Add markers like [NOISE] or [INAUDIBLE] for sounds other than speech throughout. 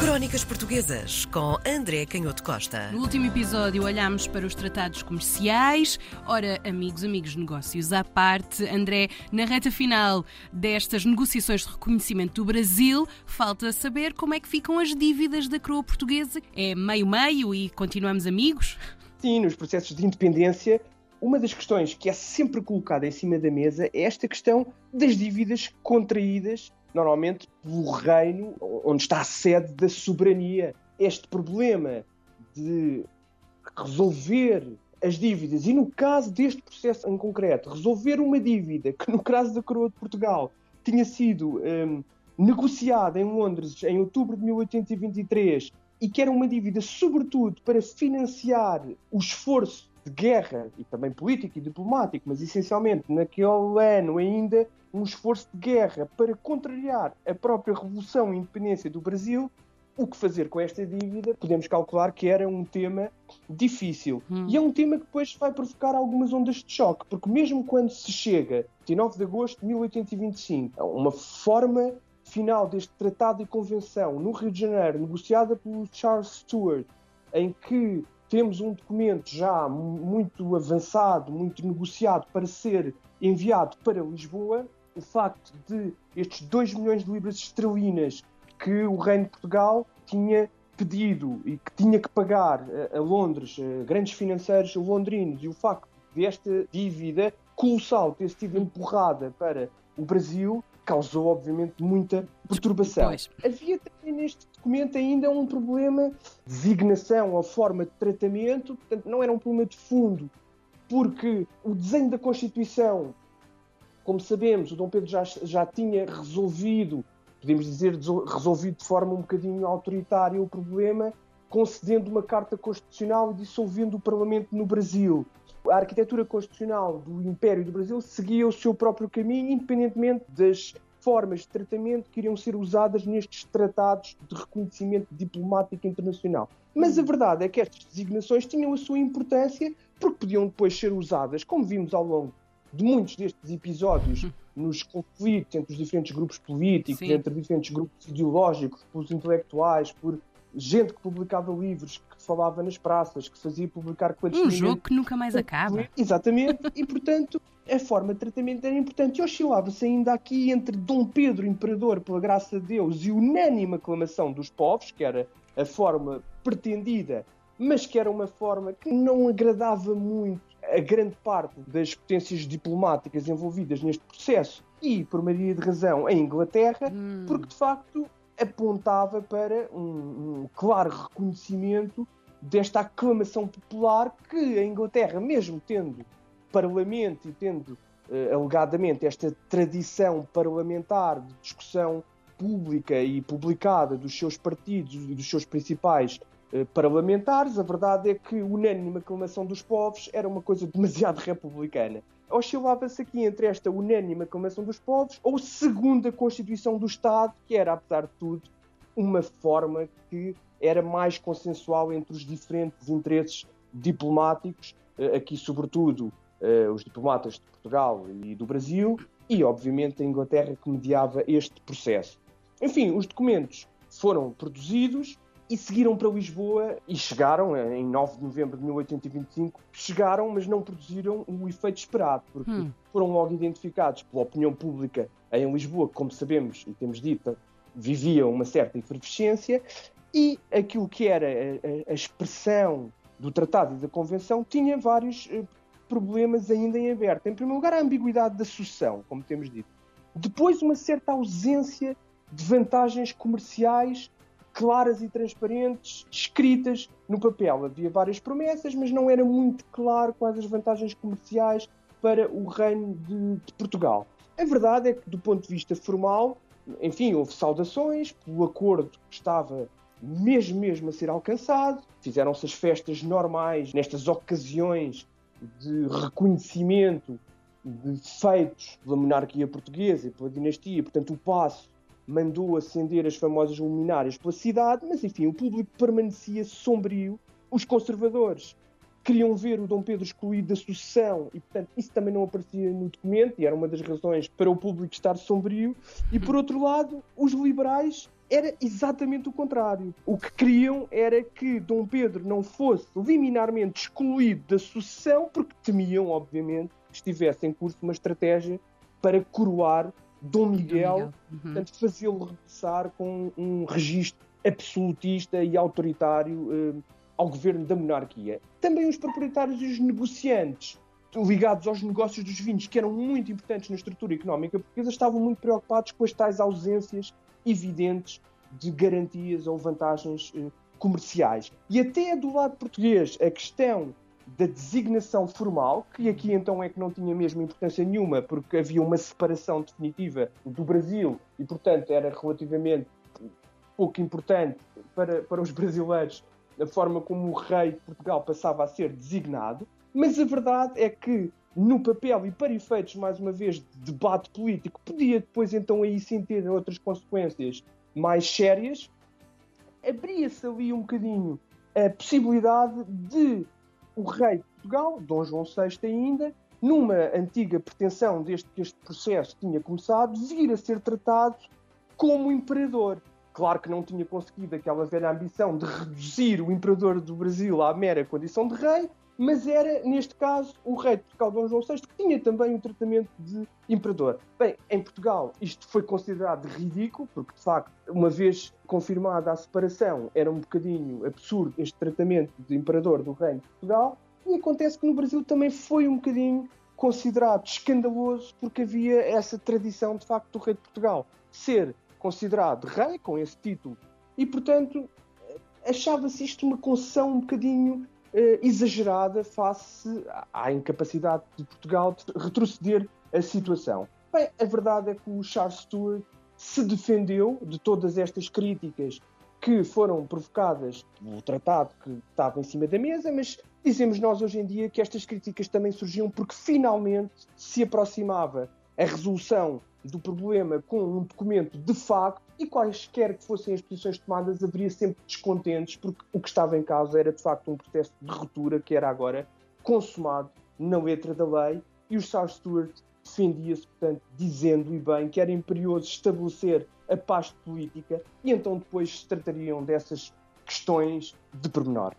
Crónicas Portuguesas com André Canhoto Costa. No último episódio olhámos para os tratados comerciais. Ora, amigos, amigos, negócios à parte. André, na reta final destas negociações de reconhecimento do Brasil, falta saber como é que ficam as dívidas da coroa portuguesa. É meio-meio e continuamos amigos? Sim, nos processos de independência, uma das questões que é sempre colocada em cima da mesa é esta questão das dívidas contraídas normalmente pelo reino onde está a sede da soberania. Este problema de resolver as dívidas e no caso deste processo em concreto, resolver uma dívida que no caso da coroa de Portugal tinha sido um, negociada em Londres em outubro de 1823 e que era uma dívida sobretudo para financiar o esforço de guerra e também político e diplomático, mas essencialmente naquele ano ainda um esforço de guerra para contrariar a própria revolução e independência do Brasil, o que fazer com esta dívida, podemos calcular que era um tema difícil. Hum. E é um tema que depois vai provocar algumas ondas de choque, porque mesmo quando se chega, 29 de agosto de 1825, a uma forma final deste tratado e convenção no Rio de Janeiro, negociada pelo Charles Stuart, em que temos um documento já muito avançado, muito negociado para ser enviado para Lisboa, o facto de estes 2 milhões de libras esterlinas que o Reino de Portugal tinha pedido e que tinha que pagar a Londres, a grandes financeiros londrinos, e o facto desta dívida colossal ter sido empurrada para o Brasil, causou, obviamente, muita perturbação. Pois. Havia também neste documento ainda um problema de designação ou forma de tratamento, portanto, não era um problema de fundo, porque o desenho da Constituição, como sabemos, o Dom Pedro já, já tinha resolvido, podemos dizer, resolvido de forma um bocadinho autoritária o problema, concedendo uma carta constitucional e dissolvendo o Parlamento no Brasil a arquitetura constitucional do Império do Brasil seguia o seu próprio caminho, independentemente das formas de tratamento que iriam ser usadas nestes tratados de reconhecimento diplomático internacional. Mas a verdade é que estas designações tinham a sua importância porque podiam depois ser usadas, como vimos ao longo de muitos destes episódios, nos conflitos entre os diferentes grupos políticos, Sim. entre diferentes grupos ideológicos, pelos intelectuais, por gente que publicava livros, que falava nas praças, que fazia publicar Um jogo que nunca mais acaba. [LAUGHS] Exatamente, e portanto a forma de tratamento era importante. E oscilava-se ainda aqui entre Dom Pedro, imperador, pela graça de Deus, e unânime aclamação dos povos, que era a forma pretendida, mas que era uma forma que não agradava muito a grande parte das potências diplomáticas envolvidas neste processo e, por maioria de razão, a Inglaterra, hum. porque de facto apontava para um, um claro reconhecimento desta aclamação popular que a Inglaterra, mesmo tendo parlamento e tendo uh, alegadamente esta tradição parlamentar de discussão pública e publicada dos seus partidos e dos seus principais parlamentares, a verdade é que unânime aclamação dos povos era uma coisa demasiado [LAUGHS] republicana oscilava-se aqui entre esta unânime aclamação dos povos ou segunda Constituição do Estado, que era, apesar de tudo, uma forma que era mais consensual entre os diferentes interesses diplomáticos, eh, aqui sobretudo eh, os diplomatas de Portugal e do Brasil, e obviamente a Inglaterra que mediava este processo. Enfim, os documentos foram produzidos, e seguiram para Lisboa e chegaram, em 9 de novembro de 1825, chegaram, mas não produziram o efeito esperado, porque hum. foram logo identificados pela opinião pública em Lisboa, que, como sabemos e temos dito, vivia uma certa efervescência, e aquilo que era a, a, expressão do Tratado e da Convenção tinha vários eh, problemas ainda em aberto. Em primeiro lugar, a ambiguidade da sucessão, como temos dito. Depois, uma certa ausência de vantagens comerciais claras e transparentes, escritas no papel. Havia várias promessas, mas não era muito claro quais as vantagens comerciais para o reino de, de Portugal. A verdade é que, do ponto de vista formal, enfim, houve saudações pelo acordo que estava mesmo mesmo a ser alcançado. Fizeram-se as festas normais nestas ocasiões de reconhecimento de feitos pela monarquia portuguesa e pela dinastia. Portanto, o passo mandou acender as famosas luminárias pela cidade, mas enfim, o público permanecia sombrio. Os conservadores queriam ver o Dom Pedro excluído da sucessão e, portanto, isso também não aparecia no documento e era uma das razões para o público estar sombrio. E, por outro lado, os liberais era exatamente o contrário. O que queriam era que Dom Pedro não fosse liminarmente excluído da sucessão, porque temiam, obviamente, que estivesse em curso uma estratégia para coroar Dom Miguel, Dom Miguel. Uhum. portanto, fazê-lo regressar com um registro absolutista e autoritário eh, ao governo da monarquia. Também os proprietários e os negociantes ligados aos negócios dos vinhos, que eram muito importantes na estrutura económica portuguesa, estavam muito preocupados com as tais ausências evidentes de garantias ou vantagens eh, comerciais. E até do lado português, a questão da designação formal, que aqui então é que não tinha mesmo importância nenhuma, porque havia uma separação definitiva do Brasil e, portanto, era relativamente pouco importante para, para os brasileiros a forma como o rei de Portugal passava a ser designado. Mas a verdade é que, no papel e para efeitos, mais uma vez, de debate político, podia depois então aí sim ter outras consequências mais sérias, abria-se ali um bocadinho a possibilidade de o rei de Portugal, Dom João VI ainda, numa antiga pretensão desde que este processo tinha começado, vir a ser tratado como imperador. Claro que não tinha conseguido aquela velha ambição de reduzir o imperador do Brasil à mera condição de rei, mas era, neste caso, o rei de Portugal, Dom João VI, que tinha também o tratamento de imperador. Bem, em Portugal isto foi considerado ridículo, porque de facto, uma vez confirmada a separação, era um bocadinho absurdo este tratamento de imperador do reino de Portugal, e acontece que no Brasil também foi um bocadinho considerado escandaloso, porque havia essa tradição, de facto, do rei de Portugal ser considerado rei, com esse título, e portanto achava-se isto uma concessão um bocadinho eh, exagerada face à incapacidade de Portugal de retroceder a situação. Bem, a verdade é que o Charles Stuart se defendeu de todas estas críticas que foram provocadas pelo tratado que estava em cima da mesa, mas dizemos nós hoje em dia que estas críticas também surgiam porque finalmente se aproximava a resolução do problema com um documento de facto e quaisquer que fossem as posições tomadas haveria sempre descontentes porque o que estava em causa era de facto um processo de ruptura que era agora consumado na letra da lei e o Charles Stuart defendia-se, portanto, dizendo e bem que era imperioso estabelecer a paz política e então depois se tratariam dessas questões de pormenor.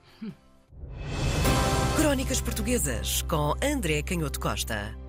Crónicas Portuguesas com André Canhoto Costa.